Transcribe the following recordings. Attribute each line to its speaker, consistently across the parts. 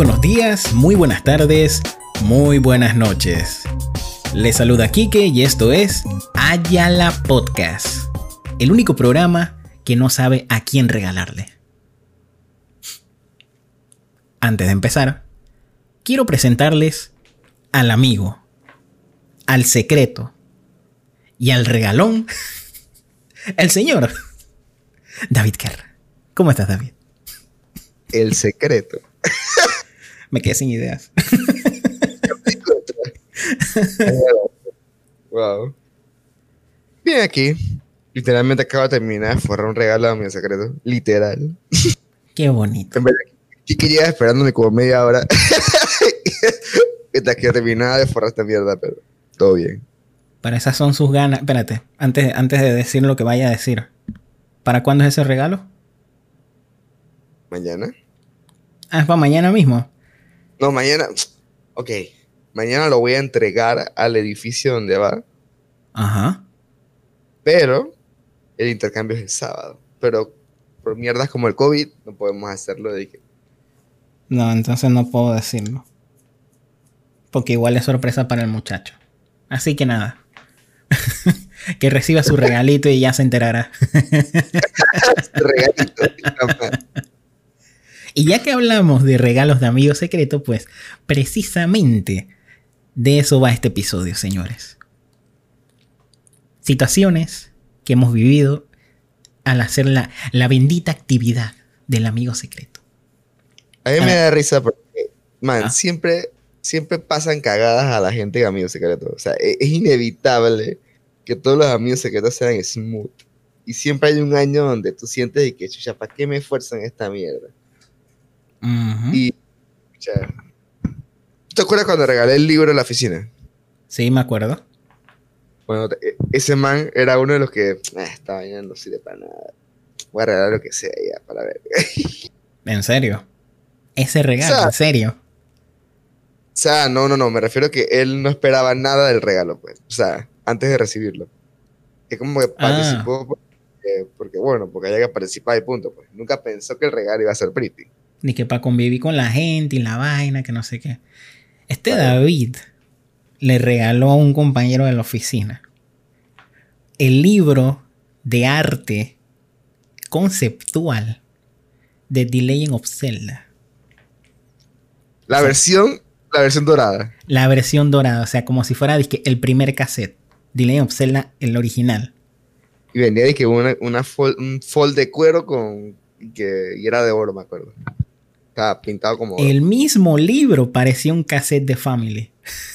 Speaker 1: buenos días, muy buenas tardes, muy buenas noches. Les saluda Kike y esto es Ayala Podcast, el único programa que no sabe a quién regalarle. Antes de empezar, quiero presentarles al amigo, al secreto y al regalón, el señor David Kerr. ¿Cómo estás, David?
Speaker 2: El secreto.
Speaker 1: Me quedé sin ideas.
Speaker 2: wow. Bien aquí. Literalmente acabo de terminar de forrar un regalo a mi secreto. Literal.
Speaker 1: Qué bonito.
Speaker 2: En verdad, que lleva esperándome como media hora. Hasta que terminaba de forrar esta mierda, pero todo bien.
Speaker 1: Para esas son sus ganas. Espérate, antes, antes de decir lo que vaya a decir. ¿Para cuándo es ese regalo?
Speaker 2: Mañana.
Speaker 1: Ah, es para mañana mismo.
Speaker 2: No, mañana. Ok. Mañana lo voy a entregar al edificio donde va.
Speaker 1: Ajá.
Speaker 2: Pero el intercambio es el sábado. Pero por mierdas como el COVID no podemos hacerlo.
Speaker 1: No, entonces no puedo decirlo. Porque igual es sorpresa para el muchacho. Así que nada. que reciba su regalito y ya se enterará. regalito. Y ya que hablamos de regalos de amigos secretos, pues precisamente de eso va este episodio, señores. Situaciones que hemos vivido al hacer la, la bendita actividad del amigo secreto.
Speaker 2: A mí me da risa porque, man, ah. siempre, siempre pasan cagadas a la gente de amigos secretos. O sea, e, es, inevitable que todos los amigos secretos sean smooth. Y siempre hay un año donde tú sientes de que, chucha, ¿para qué me esfuerzo en esta mierda? Y, ¿te acuerdas cuando regalé el libro en la oficina?
Speaker 1: Sí, me acuerdo.
Speaker 2: Bueno, e, ese man era uno de los que, ah, estaba vaina no sirve para nada. Voy a regalar lo que sea ya, para ver.
Speaker 1: ¿En serio? Ese regalo, en serio.
Speaker 2: O sea, no, no, no, me refiero a que él no esperaba nada del regalo, pues. O sea, antes de recibirlo. Es como que ah. participó porque, bueno, porque haya que participar y punto, pues. Nunca pensó que el regalo iba a ser pretty.
Speaker 1: Ni que para convivir con la gente y la vaina, que no sé qué. Este David le regaló a un compañero de la oficina el libro de arte conceptual de The Legend of Zelda.
Speaker 2: La versión, la versión dorada.
Speaker 1: La versión dorada, o sea, como si fuera el primer cassette. The Legend of Zelda, el original.
Speaker 2: Y venía de que una, una un fold de cuero con que y era de oro, me acuerdo. Estaba pintado como
Speaker 1: El mismo libro parecía un cassette de Family.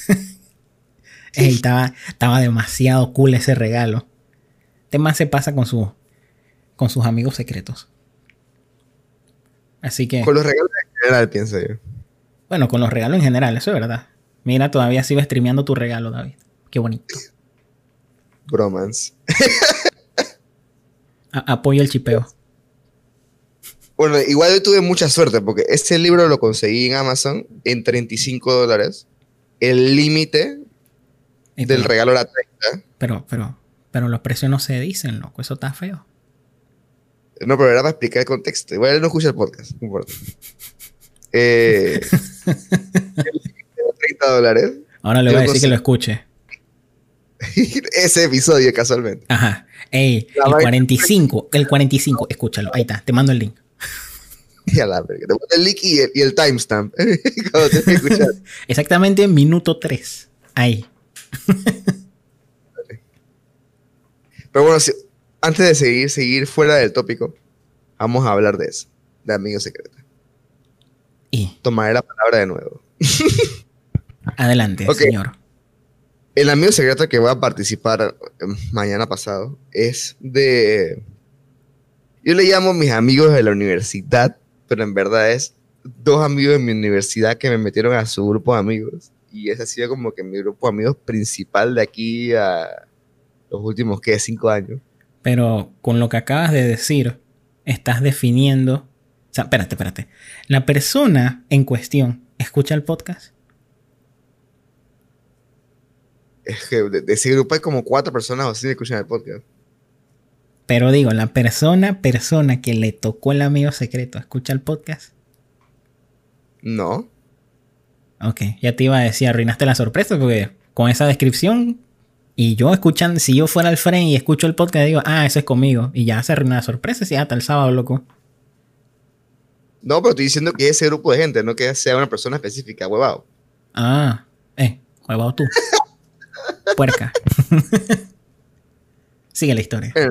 Speaker 1: estaba, estaba demasiado cool ese regalo. Este más se pasa con, su, con sus amigos secretos. Así que.
Speaker 2: Con los regalos en general, pienso yo.
Speaker 1: Bueno, con los regalos en general, eso es verdad. Mira, todavía sigo streameando tu regalo, David. Qué bonito.
Speaker 2: Bromance.
Speaker 1: apoyo el chipeo.
Speaker 2: Bueno, igual yo tuve mucha suerte porque este libro lo conseguí en Amazon en 35 dólares. El límite del regalo era 30.
Speaker 1: Pero, pero, pero los precios no se dicen, loco. Eso está feo.
Speaker 2: No, pero era para explicar el contexto. Igual él no escucha el podcast, no importa. Eh, 30 dólares.
Speaker 1: Ahora le voy a decir que lo escuche.
Speaker 2: Ese episodio, casualmente.
Speaker 1: Ajá. Ey, el 45, el 45, escúchalo. Ahí está, te mando el link.
Speaker 2: Ya la verga. Te el link y el, timestamp.
Speaker 1: Exactamente minuto 3. Ahí.
Speaker 2: Pero bueno, antes de seguir, seguir fuera del tópico, vamos a hablar de eso, de amigos secretos.
Speaker 1: Y
Speaker 2: tomaré la palabra de nuevo.
Speaker 1: Adelante, señor.
Speaker 2: El amigo secreto que va a participar eh, mañana pasado es de. Yo le llamo mis amigos de la universidad, pero en verdad es dos amigos de mi universidad que me metieron a su grupo de amigos. Y ese ha sido como que mi grupo de amigos principal de aquí a los últimos, ¿qué? Cinco años.
Speaker 1: Pero con lo que acabas de decir, estás definiendo. O sea, espérate, espérate. La persona en cuestión escucha el podcast.
Speaker 2: Es que de, ese grupo hay como cuatro personas o así que escuchan el podcast.
Speaker 1: Pero digo, la persona, persona que le tocó el amigo secreto, ¿escucha el podcast?
Speaker 2: No.
Speaker 1: Ok, ya te iba a decir, arruinaste la sorpresa porque con esa descripción y yo escuchan, si yo fuera al frente y escucho el podcast, digo, ah, eso es conmigo. Y ya se arruina la sorpresa, si hasta el sábado, loco.
Speaker 2: No, pero estoy diciendo que ese grupo de gente, no que sea una persona específica, huevado.
Speaker 1: Ah, eh, huevado tú. Puerca. Sigue la historia.
Speaker 2: Eh,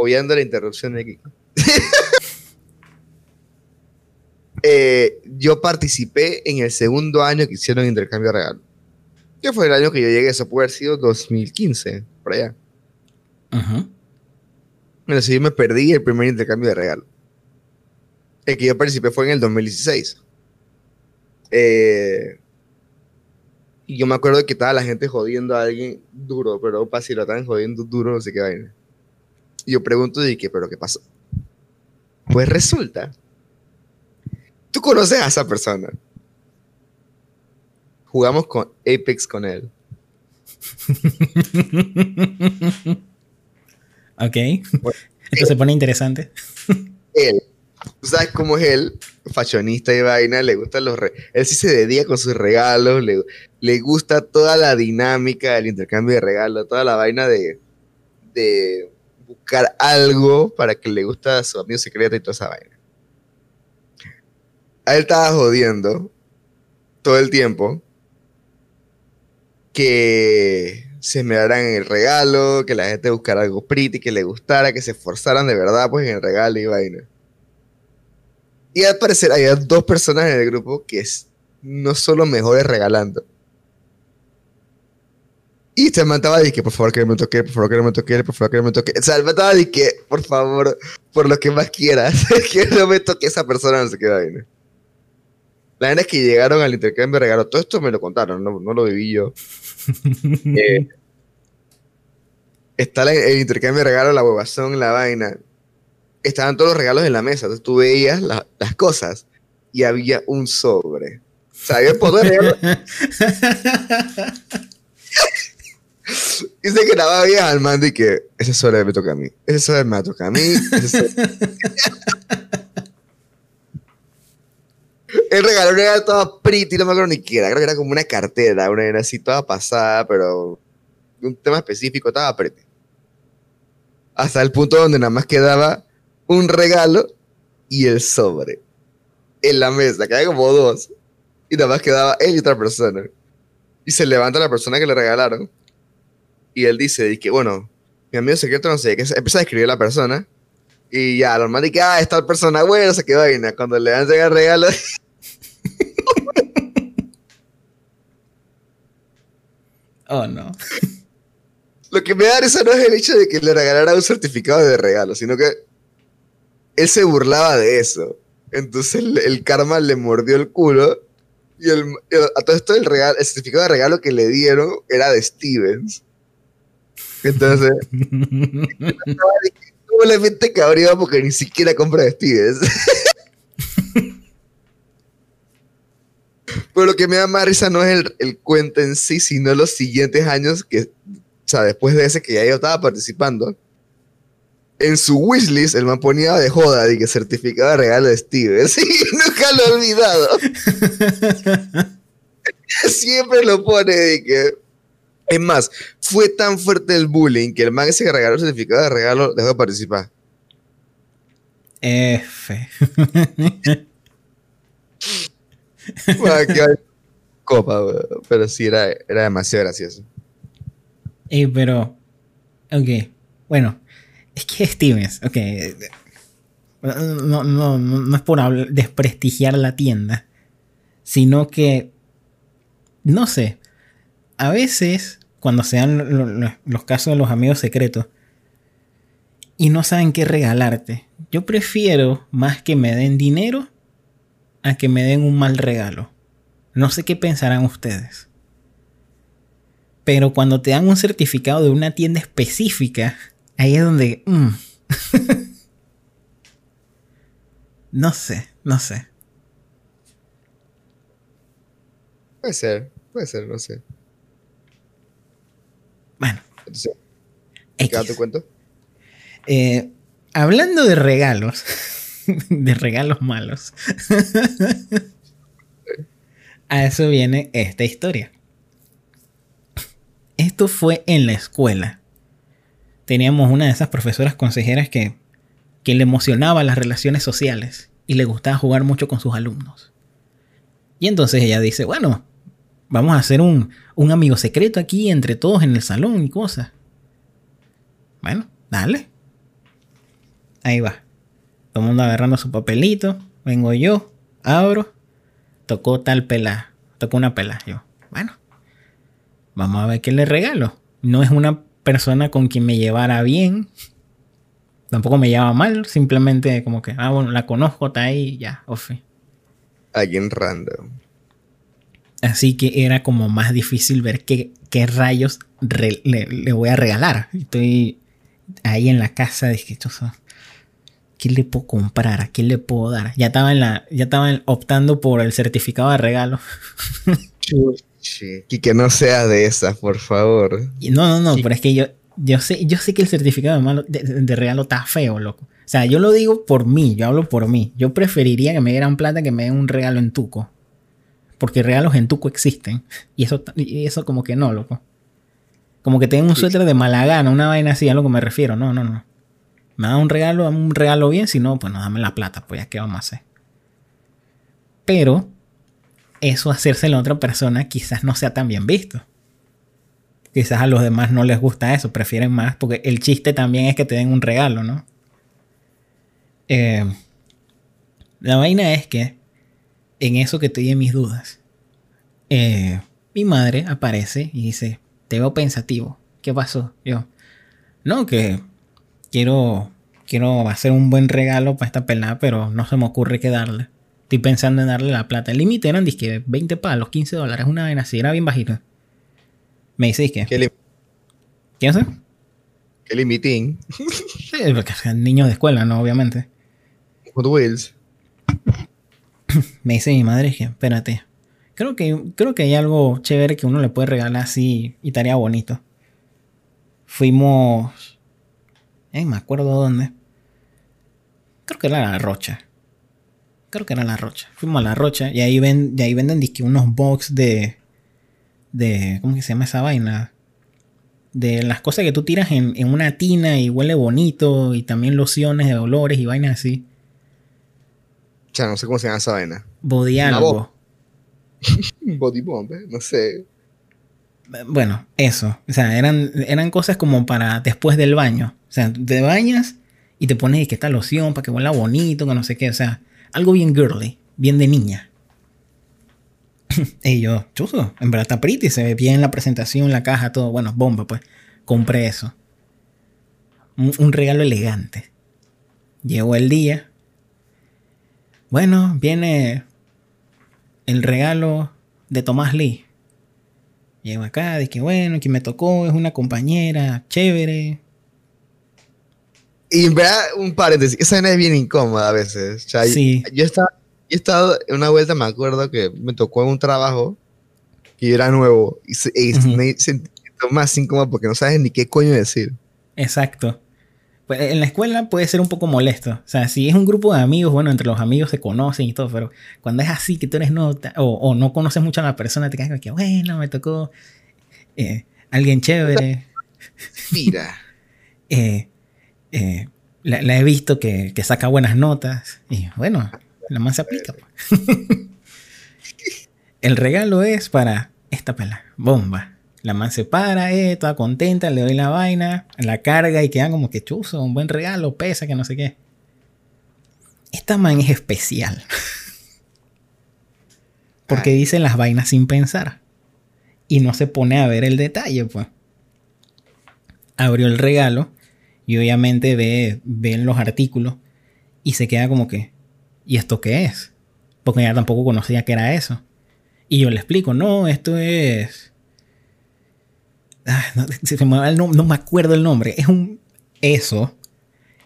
Speaker 2: obviando la interrupción de Kiko. Eh, yo participé en el segundo año que hicieron intercambio de regalo. Que fue el año que yo llegué, eso puede haber sido 2015, por allá. Ajá. Bueno, si yo me perdí el primer intercambio de regalo. El que yo participé fue en el 2016. Eh, y yo me acuerdo que estaba la gente jodiendo a alguien duro, pero para si lo estaban jodiendo duro, no sé qué vaina. Y yo pregunto, ¿y qué? ¿Pero qué pasó? Pues resulta, tú conoces a esa persona jugamos con Apex con él.
Speaker 1: ok. Esto se pone interesante.
Speaker 2: Él. ¿Tú sabes cómo es él? Fashionista y vaina, le gustan los... él sí se dedica con sus regalos, le, le, gusta toda la dinámica del intercambio de regalos, toda la vaina de, de buscar algo para que le guste a su amigo secreto y toda esa vaina. A él estaba jodiendo todo el tiempo que se me en el regalo, que la gente buscara algo pretty, que le gustara, que se esforzaran de verdad pues en el regalo y vaina. Y al parecer había dos personas en el grupo que no son los mejores regalando. Y se mataba de que por favor que me toque, por favor que me toque, por favor que me toque. O sea, mataba de que por favor, por lo que más quieras, que no me toque esa persona, no se queda ahí. La verdad es que llegaron al intercambio de regalos. Todo esto me lo contaron, no, lo viví yo. Eh, está el intercambio de regalos, la huevazón, la vaina. Estaban todos los regalos en la mesa. Entonces tú veías las cosas y había un sobre. O sea, había poder Dice que la bien al mando y que ese sobre me toca a mí. Ese sobre me toca a mí. El regalo era toda pretty, no me acuerdo ni qué era. Creo que era como una cartera, una era así toda pasada, pero un tema específico, estaba pretty. Hasta el punto donde nada más quedaba un regalo y el sobre en la mesa, que como dos. Y nada más quedaba él y otra persona. Y se levanta la persona que le regalaron. Y él dice, que bueno, mi amigo secreto no sé, que empieza a escribir a la persona. Y ya, normal, y que, ah, esta persona, bueno, se quedó ahí. Cuando le dan el regalo,
Speaker 1: Oh, no.
Speaker 2: Lo que me da risa no es el hecho de que le regalara un certificado de regalo, sino que él se burlaba de eso. Entonces el, karma le mordió el culo y el, a todo esto el, regalo, el certificado de regalo que le dieron era de Stevens. Entonces, doblemente cabreado porque ni siquiera compra de Stevens. Pero lo que me da más risa no es el, cuento en sí, sino los siguientes años que, o sea, después de ese que ya yo estaba participando, en su wishlist el man ponía de joda de que certificado de regalo de Steve. Sí, nunca lo he olvidado. Siempre lo pone de que. Es más, fue tan fuerte el bullying que el man ese que regaló el certificado de regalo dejó de participar.
Speaker 1: F.
Speaker 2: copa, pero sí era, era demasiado gracioso.
Speaker 1: pero, ok, bueno, es que Stevens, ok, no, no, no, es por desprestigiar la tienda, sino que, no sé, a veces cuando se dan los casos de los amigos secretos y no saben qué regalarte, yo prefiero más que me den dinero a que me den un mal regalo. No sé qué pensarán ustedes. Pero cuando te dan un certificado de una tienda específica, ahí es donde... Mm. no sé, no sé.
Speaker 2: Puede ser, puede ser, no sé.
Speaker 1: Bueno.
Speaker 2: Entonces, ¿qué tu cuento?
Speaker 1: Eh, hablando de regalos. de regalos malos. a eso viene esta historia. Esto fue en la escuela. Teníamos una de esas profesoras consejeras que, que le emocionaba las relaciones sociales y le gustaba jugar mucho con sus alumnos. Y entonces ella dice, bueno, vamos a hacer un, un amigo secreto aquí entre todos en el salón y cosas. Bueno, dale. Ahí va. Todo el mundo agarrando su papelito. Vengo yo, abro. Tocó tal pela. Tocó una pela. Yo, bueno, vamos a ver qué le regalo. No es una persona con quien me llevara bien. Tampoco me lleva mal. Simplemente como que, ah, bueno, la conozco, está ahí, ya, ofe.
Speaker 2: Alguien random.
Speaker 1: Así que era como más difícil ver qué, qué rayos le, le, voy a regalar. Estoy ahí en la casa, dije, ¿qué le puedo comprar? ¿A qué le puedo dar? Ya estaba, en la, ya estaban optando por el certificado de regalo.
Speaker 2: y que no sea de esas, por favor.
Speaker 1: no, no, no, pero es que yo, yo, sé, yo sé que el certificado de, de, regalo está feo, loco. O sea, yo lo digo por mí, yo hablo por mí. Yo preferiría que me dieran plata que me den un regalo en tuco. Porque regalos en tuco existen. Y eso, y eso como que no, loco. Como que tengo un suéter de Malagana, una vaina así, a lo que me refiero. No, no, no. Me da un regalo, dame un regalo bien, si no, pues no, dame la plata, pues ya qué vamos a hacer. Pero eso hacerse a la otra persona quizás no sea tan bien visto. Quizás a los demás no les gusta eso, prefieren más, porque el chiste también es que te den un regalo, ¿no? Eh, la vaina es que en eso que te di mis dudas, eh, mi madre aparece y dice, te veo pensativo. ¿Qué pasó? Yo, no, que quiero, quiero hacer un buen regalo para esta pelada, pero no se me ocurre qué darle. Estoy pensando en darle la plata. El límite eran, disque, 20 palos, 15 dólares, una vaina así, era bien bajito. Me dice, ¿qué? ¿Qué ¿Quién sé?
Speaker 2: ¿Qué limitín?
Speaker 1: sí, porque niños de escuela, ¿no? Obviamente.
Speaker 2: Hot Wheels.
Speaker 1: Me dice mi madre, que, espérate, Creo que, creo que hay algo chévere que uno le puede regalar así y estaría bonito. Fuimos. Eh, me acuerdo dónde. Creo que era la Rocha. Creo que era la Rocha. Fuimos a la Rocha y ahí, ven, y ahí venden unos box de. de. ¿Cómo que se llama esa vaina? De las cosas que tú tiras en una tina y huele bonito. Y también lociones de olores y vainas así.
Speaker 2: Ya no sé cómo se llama esa vaina.
Speaker 1: Body algo.
Speaker 2: Body bomb, ¿eh? no sé.
Speaker 1: Bueno, eso. O sea, eran, eran cosas como para después del baño. O sea, te bañas y te pones que esta loción para que huela bonito, que no sé qué. O sea, algo bien girly, bien de niña. y yo, chuzo, en verdad está pretty, se ve bien la presentación, la caja, todo. Bueno, bomba, pues. Compré eso. Un, un regalo elegante. Llegó el día. Bueno, viene el regalo de Tomás Lee. Llego acá, de que bueno, que me tocó, es una compañera chévere.
Speaker 2: Y en verdad, un paréntesis, esa escena es bien incómoda a veces. sí. Yo, estaba, yo he estado en una vuelta, me acuerdo que me tocó en un trabajo que era nuevo y, se, me sentí más incómodo porque no sabes ni qué coño decir.
Speaker 1: Exacto. Pues en la escuela puede ser un poco molesto. O sea, si es un grupo de amigos, bueno, entre los amigos se conocen y todo, pero cuando es así, que tú eres no, o, no conoces mucho a la persona, te quedas que, bueno, me tocó eh, alguien chévere.
Speaker 2: Mira.
Speaker 1: Eh, eh, la, he visto que, que, saca buenas notas. Y bueno, la más se aplica. Pues. El regalo es para esta pela, bomba. La man se para, eh, toda contenta, le doy la vaina, la carga y queda como que chuzo, un buen regalo, pesa, que no sé qué. Esta man es especial. Porque dice las vainas sin pensar. Y no se pone a ver el detalle, pues. Abrió el regalo y obviamente ve, ve los artículos y se queda como que, ¿y esto qué es? Porque ella tampoco conocía que era eso. Y yo le explico, no, esto es no, me acuerdo el nombre. Es un eso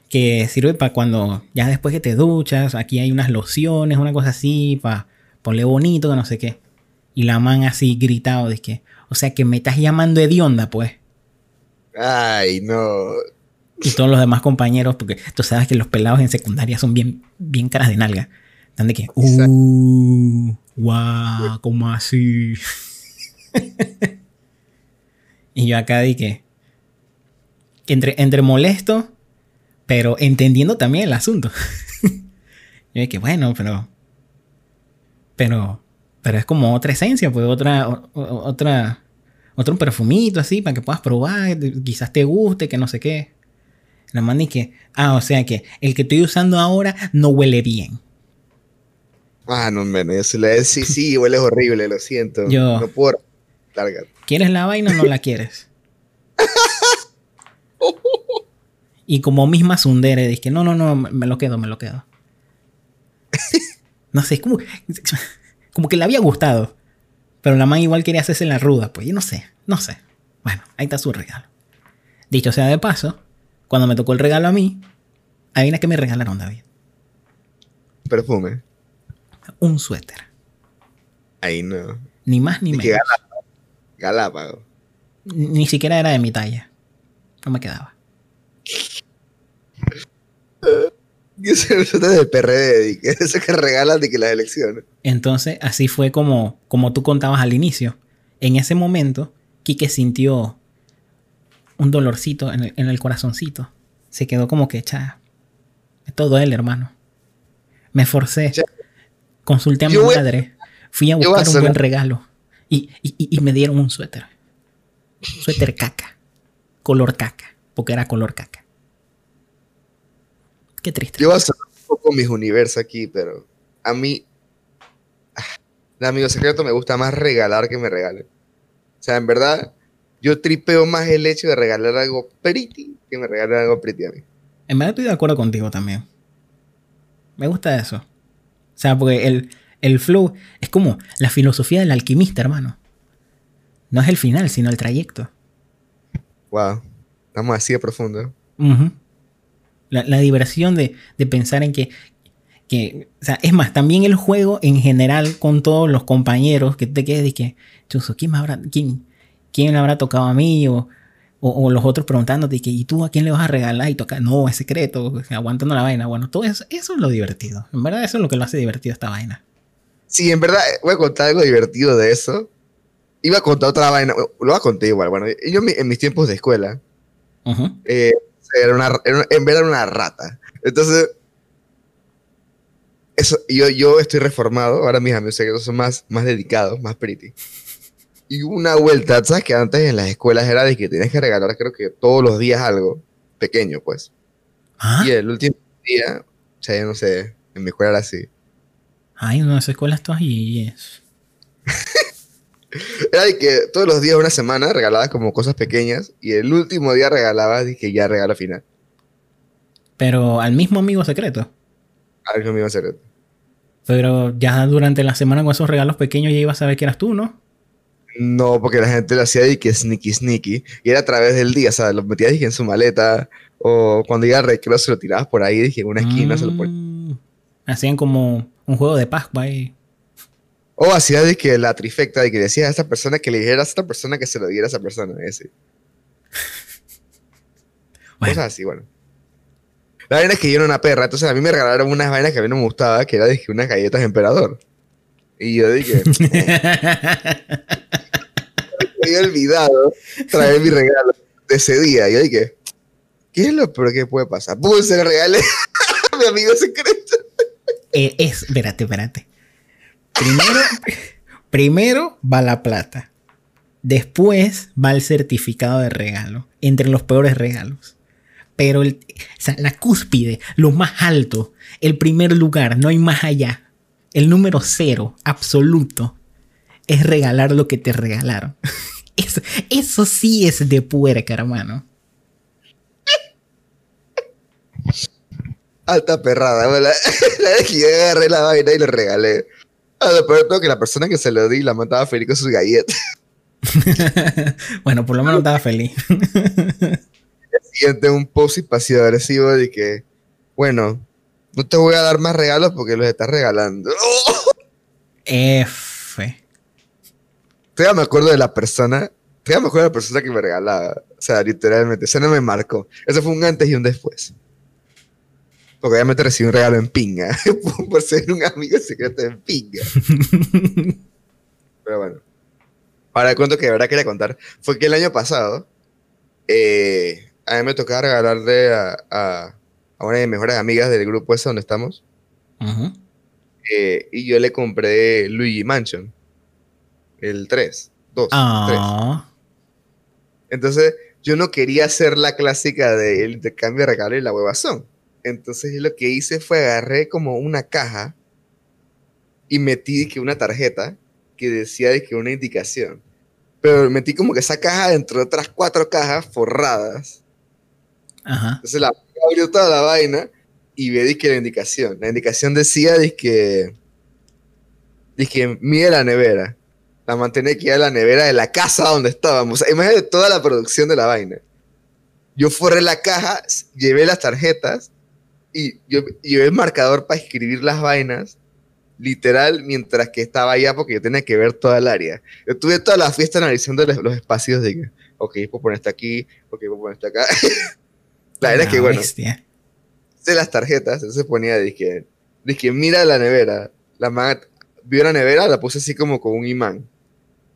Speaker 1: que sirve para cuando ya después que te duchas, aquí hay unas lociones, una cosa así, para ponerle bonito, que no sé qué. Y la man así gritado, de que, o sea, que me estás llamando hedionda, pues.
Speaker 2: Ay, no.
Speaker 1: Y todos los demás compañeros, porque tú sabes que los pelados en secundaria son bien, bien caras de nalga. Están de que, uh, Guau, ¿cómo así? y yo acá dije, entre, entre molesto, pero entendiendo también el asunto. yo dije, bueno, pero, pero, pero es como otra esencia, pues otra, otra, otro perfumito así para que puedas probar, quizás te guste, que no sé qué. La man que, ah, o sea que el que estoy usando ahora no huele bien.
Speaker 2: Ah, no, menos. Sí, sí, huele horrible, lo siento. Yo, no puedo
Speaker 1: ¿Quieres la vaina o no la quieres? y como misma Sundere, dije, no, no, no, me lo quedo, me lo quedo. No sé, es como, como que le había gustado. Pero la man igual quería hacerse la ruda, pues yo no sé, no sé. Bueno, ahí está su regalo. Dicho sea de paso, cuando me tocó el regalo a mí, adivina qué me regalaron, David.
Speaker 2: Perfume.
Speaker 1: Un suéter.
Speaker 2: Ahí no.
Speaker 1: Ni más ni, menos.
Speaker 2: Galápago.
Speaker 1: Ni siquiera era de mi talla. No me quedaba.
Speaker 2: Yo soy el suéter de PRD, que es eso que regalan de que las elecciones.
Speaker 1: Entonces, así fue como, como tú contabas al inicio. En ese momento, Quique sintió un dolorcito en el, corazoncito. Se quedó como que, cha, todo él, hermano. Me forcé. Consulté a mi madre. Fui a buscar un buen regalo. Y, me dieron un suéter. suéter caca. Color caca. Porque era color caca. Qué triste.
Speaker 2: Yo voy a hacer un poco mis universos aquí, pero a mí, ah, de amigo secreto, me gusta más regalar que me regalen. O sea, en verdad, yo tripeo más el hecho de regalar algo pretty que me regalen algo pretty a mí.
Speaker 1: En verdad estoy de acuerdo contigo también. Me gusta eso. O sea, porque el, el flow es como la filosofía del alquimista, hermano. No es el final, sino el trayecto.
Speaker 2: Wow. Estamos así de profundo.
Speaker 1: la, diversión de, pensar en que, que, o sea, es más, también el juego en general con todos los compañeros que te quedes de que, chuso, ¿quién me habrá, quién, quién habrá tocado a mí o, o, los otros preguntándote que, ¿y tú a quién le vas a regalar? Y toca, no, es secreto, aguantando la vaina. Bueno, todo eso, eso es lo divertido. En verdad, eso es lo que lo hace divertido esta vaina.
Speaker 2: Sí, en verdad, voy a contar algo divertido de eso. Iba a contar otra vaina, lo voy a contar igual. Bueno, yo en mis tiempos de escuela, eh, era una, en verdad era una rata. Entonces, eso, yo, yo estoy reformado, ahora mis amigos secretos son más, más dedicados, más pretty. Y una vuelta, ¿sabes? Que antes en las escuelas era de que tienes que regalar, creo que todos los días algo pequeño, pues. ¿Ah? Y el último día, o sea, yo no sé, en mi escuela era así.
Speaker 1: Ay, en las escuelas todas y es.
Speaker 2: era de que todos los días, una semana, regalabas como cosas pequeñas y el último día regalabas, dije, ya regalo final.
Speaker 1: Pero al mismo amigo secreto.
Speaker 2: Al mismo amigo secreto.
Speaker 1: Pero ya durante la semana con esos regalos pequeños ya ibas a saber que eras tú, ¿no?
Speaker 2: No, porque la gente lo hacía y que sneaky sneaky. Y era a través del día, o sea, lo metías dije, en su maleta. O cuando iba al recreo se lo tirabas por ahí, dije, en una esquina se lo ponías.
Speaker 1: Hacían como un juego de Pascua ahí.
Speaker 2: O hacía de que la trifecta, de que decías a esa persona que le dijeras a esta persona que se lo diera a esa persona. Ese. bueno. Cosas así, bueno. La vaina es que yo era una perra, entonces a mí me regalaron unas vainas que a mí no me gustaba, que era de unas galletas emperador. Y yo dije. me había olvidado traer mi regalo de ese día. Y yo dije, ¿qué es lo peor que puede pasar? Pues se le regalé a mi amigo secreto.
Speaker 1: Eh, es, espérate, espérate. Primero, primero va la plata. Después va el certificado de regalo. Entre los peores regalos. Pero la cúspide, lo más alto, el primer lugar, no hay más allá el número cero absoluto es regalar lo que te regalaron. Eso, eso sí es de puerca, hermano.
Speaker 2: Alta perrada, la, la yo agarré la vaina y le regalé. A lo peor todo que la persona que se lo di la mataba feliz con sus galletas.
Speaker 1: bueno, por lo menos estaba feliz.
Speaker 2: Siente un post y pasivo agresivo de que, bueno, no te voy a dar más regalos porque los estás regalando.
Speaker 1: F.
Speaker 2: Todavía me acuerdo de la persona. Todavía me acuerdo de la persona que me regalaba. O sea, literalmente. Eso no me marcó. Eso fue un antes y un después. Porque obviamente recibí un regalo en pinga. por ser un amigo secreto en pinga. Pero bueno. Ahora el cuento que de verdad quería contar fue que el año pasado eh, a mí me tocaba regalarle a, a, una de mis mejores amigas del grupo ese donde estamos. Eh, y yo le compré Luigi Mansion. El 3. 2. Ah. Entonces, yo no quería hacer la clásica del intercambio de regalo y la huevazón. Entonces, lo que hice fue agarré como una caja y metí que una tarjeta que decía de que una indicación. Pero metí como que esa caja dentro de otras cuatro cajas forradas. Ajá. Entonces la abrió toda la vaina y ve que la indicación. La indicación decía que dije, mire la nevera. La mantenía que era la nevera de la casa donde estábamos. imagínate toda la producción de la vaina. Yo forré la caja, llevé las tarjetas y yo llevé el marcador para escribir las vainas literal mientras que estaba allá porque yo tenía que ver toda el área. Yo tuve toda la fiesta analizando los, espacios de que, ok, puedo poner esto aquí, ok, puedo poner esto acá. la verdad es que, bueno, de las tarjetas, entonces ponía, dije, dije, mira la nevera. La man vio la nevera, la puse así como con un imán.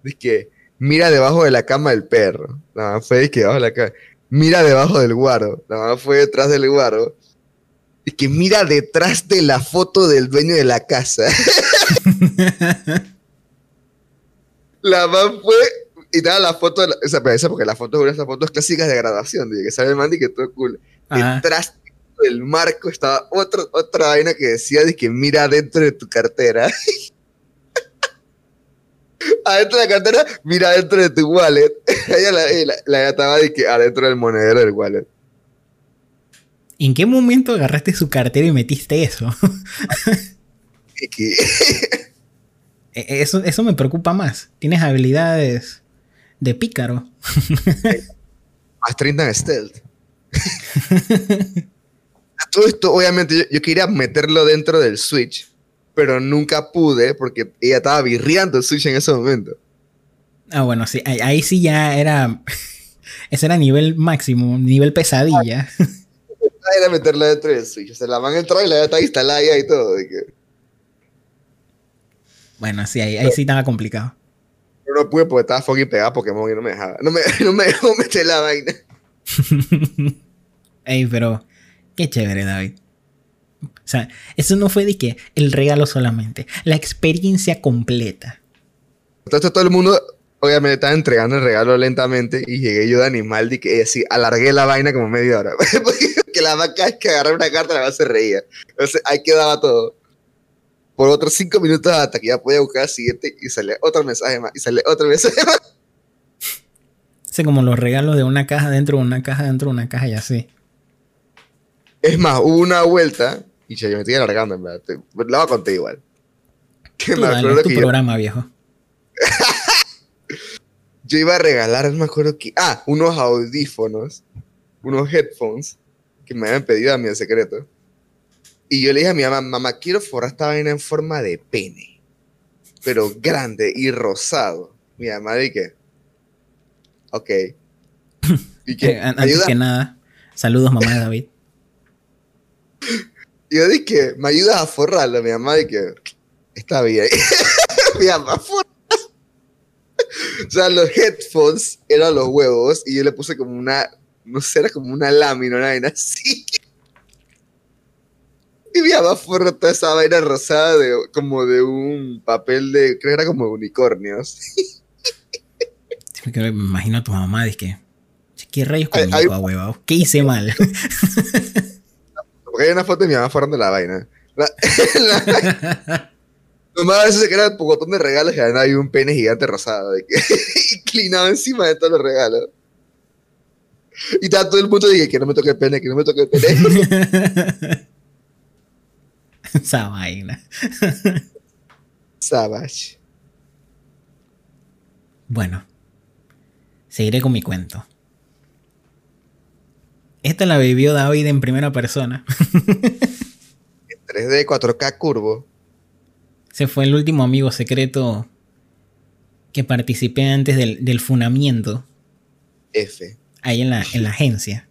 Speaker 2: Dije, mira debajo de la cama del perro. La man fue, dije, debajo de la cama. Mira debajo del guaro. La man fue detrás del guaro que mira detrás de la foto del dueño de la casa. la man fue y daba la foto, de esa, porque la foto es esas fotos clásicas de graduación, de que sale el Mandy que todo cool. Detrás del marco estaba otro, otra vaina que decía de que mira dentro de tu cartera. adentro de la cartera, mira dentro de tu wallet. Ella la, la, estaba de que adentro del monedero del wallet.
Speaker 1: ¿En qué momento agarraste su cartera y metiste eso? E, eso, eso me preocupa más. Tienes habilidades de pícaro.
Speaker 2: Más 30 en stealth. Todo esto, obviamente, yo, quería meterlo dentro del Switch, pero nunca pude porque ella estaba birriando el Switch en ese momento.
Speaker 1: Ah, bueno, sí, ahí, sí ya era. Ese era nivel máximo, nivel pesadilla
Speaker 2: era meterla dentro del Switch. O sea, la van a entrar y la está instalada ya y todo.
Speaker 1: Bueno, sí, ahí, ahí sí estaba complicado.
Speaker 2: Pero no pude porque estaba fucking pegado Pokémon y no me dejaba. No me, no me dejó meter la vaina.
Speaker 1: Ey, pero qué chévere, David. O sea, eso no fue de que el regalo solamente, la experiencia completa.
Speaker 2: Entonces todo el mundo obviamente estaba entregando el regalo lentamente y llegué yo de animal y que así alargué la vaina como media hora. que la vaca es que agarrar una carta la vaca se reía. Entonces ahí quedaba todo. Por otros cinco minutos hasta que ya podía buscar el siguiente y sale otro mensaje más y sale otro mensaje más.
Speaker 1: Es como los regalos de una caja dentro de una caja dentro de una caja y así.
Speaker 2: Es más, hubo una vuelta y yo me estoy alargando en verdad. La voy a contar igual.
Speaker 1: Que me acuerdo tu programa, viejo.
Speaker 2: Yo iba a regalar, no me acuerdo que. Ah, unos audífonos, unos headphones que me habían pedido a mí en secreto. Y yo le dije a mi mamá, mamá, quiero forrar esta vaina en forma de pene, pero grande y rosado. Mi mamá dije, ok.
Speaker 1: Y que, antes que nada, saludos mamá de David.
Speaker 2: Yo dije, ¿me ayudas a forrarlo? Mi mamá dije, está bien. mi mamá, forra o sea, los headphones eran los huevos y yo le puse como una, no sé, era como una lámina, una vaina así. Y mi mamá fue toda esa vaina rosada de, como de un papel de, creo que era como de unicornios.
Speaker 1: me imagino a tu mamá, de que, ¿qué rayos conmigo, a huevado? ¿Qué hice mal?
Speaker 2: Porque hay una foto de mi mamá forrando la vaina. Nomás a veces se queda un pocotón de regalos y hay un pene gigante rosado de que, inclinado encima de todos los regalos. Y está todo el mundo dice que no me toque el pene, que no me toque el pene.
Speaker 1: Esa vaina.
Speaker 2: Savage.
Speaker 1: Bueno, seguiré con mi cuento. Esta la vivió David en primera persona.
Speaker 2: 3D, 4K curvo.
Speaker 1: Ese fue el último amigo secreto que participé antes del, funamiento.
Speaker 2: F.
Speaker 1: Ahí en la, en la agencia.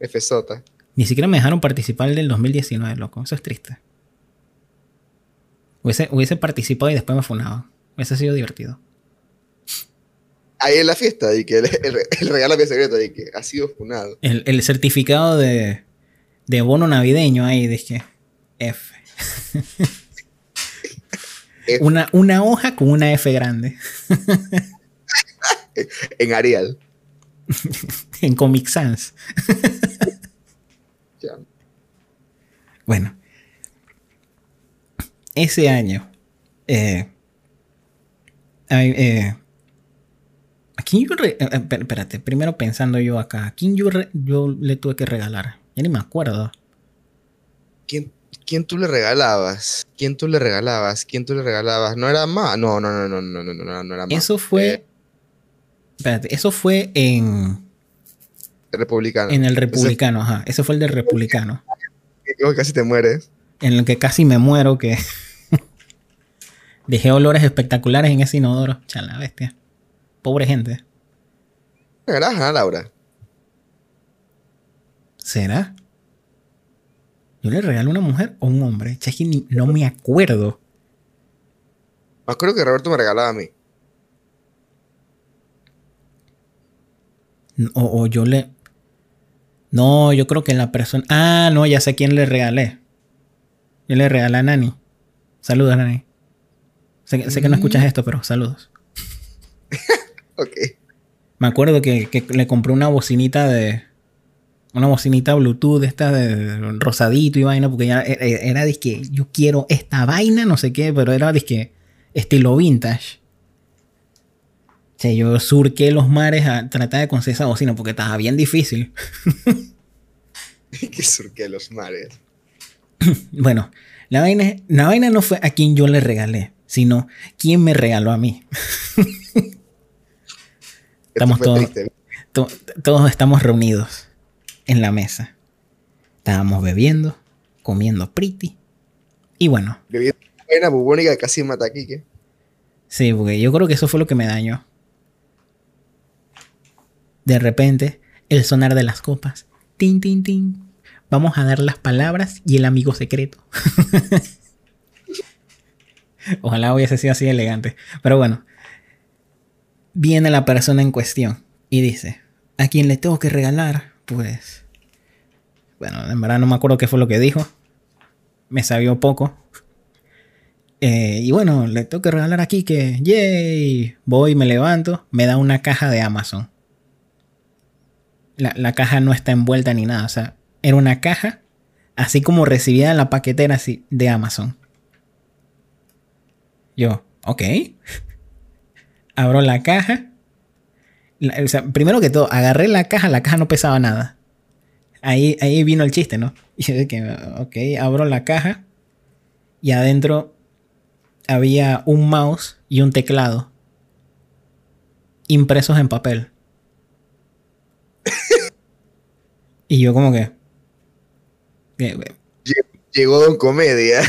Speaker 2: F Sota.
Speaker 1: Ni siquiera me dejaron participar del 2019, loco. Eso es triste. Hubiese, hubiese participado y después me funado. Hubiese sido divertido.
Speaker 2: Ahí en la fiesta, y que el, el, regalo que secreto, y que ha sido funado.
Speaker 1: El, el certificado de, de bono navideño ahí, dije. F. Una, una hoja con una F grande.
Speaker 2: En Arial.
Speaker 1: en Comic Sans.
Speaker 2: Ya.
Speaker 1: Bueno. Ese año. Eh, eh, ¿A quién yo... re- eh, eh, espé- espérate, primero pensando yo acá. ¿A quién yo, yo le tuve que regalar? Ya ni me acuerdo.
Speaker 2: ¿Quién, quién tú le regalabas? ¿Quién tú le regalabas? ¿Quién tú le regalabas? No era más. No, no, no, no, no, no, no, no era más.
Speaker 1: Eso fue. Eh. Espérate, eso fue en.
Speaker 2: Republicano.
Speaker 1: En el republicano, ajá. Eso fue el del republicano.
Speaker 2: Creo que casi te mueres.
Speaker 1: En el que casi me muero, que. Dejé olores espectaculares en ese inodoro. Chala, bestia. Pobre gente.
Speaker 2: ¿Será, Laura?
Speaker 1: ¿Será? ¿Yo le regalo a una mujer o a un hombre? Es que ni- no me acuerdo.
Speaker 2: Me acuerdo que Roberto me regalaba a mí.
Speaker 1: O, o yo le... No, yo creo que la persona... Ah, no, ya sé quién le regalé. Yo le regalé a Nani. Saludos, Nani. Sé, que- sé que no escuchas esto, pero saludos.
Speaker 2: Ok.
Speaker 1: Me acuerdo que, que le compré una bocinita de... Una bocinita Bluetooth esta de rosadito y vaina, porque ya era, era disque, yo quiero esta vaina, no sé qué, pero era disque estilo vintage. O sea, yo surqué los mares a tratar de conseguir esa bocina porque estaba bien difícil.
Speaker 2: que surque los mares.
Speaker 1: Bueno, la vaina, la vaina no fue a quien yo le regalé, sino quién me regaló a mí. Estamos todos-. To- todos estamos reunidos en la mesa. Estábamos bebiendo, comiendo pretty. Y bueno,
Speaker 2: Bebiendo buena bubónica que casi mata a Kike.
Speaker 1: sí, porque yo creo que eso fue lo que me dañó. De repente, el sonar de las copas. Tin, tin, tin. Vamos a dar las palabras y el amigo secreto. Ojalá hubiese sido así elegante. Pero bueno. Viene la persona en cuestión y dice, ¿a quién le tengo que regalar? Pues... Bueno, en verdad no me acuerdo qué fue lo que dijo. Me sabió poco. Eh, y bueno, le tengo que regalar aquí que... ¡Yay! Voy, me levanto, me da una caja de Amazon. La, la caja no está envuelta ni nada. O sea, era una caja así como recibida en la paquetera así, de Amazon. Yo, ok. Abro la caja. O sea, primero que todo, agarré la caja, la caja no pesaba nada. Ahí, ahí vino el chiste, ¿no? Y yo que, ok, abro la caja y adentro había un mouse y un teclado impresos en papel. y yo como que... ¿Qué,
Speaker 2: Llegó Don Comedia.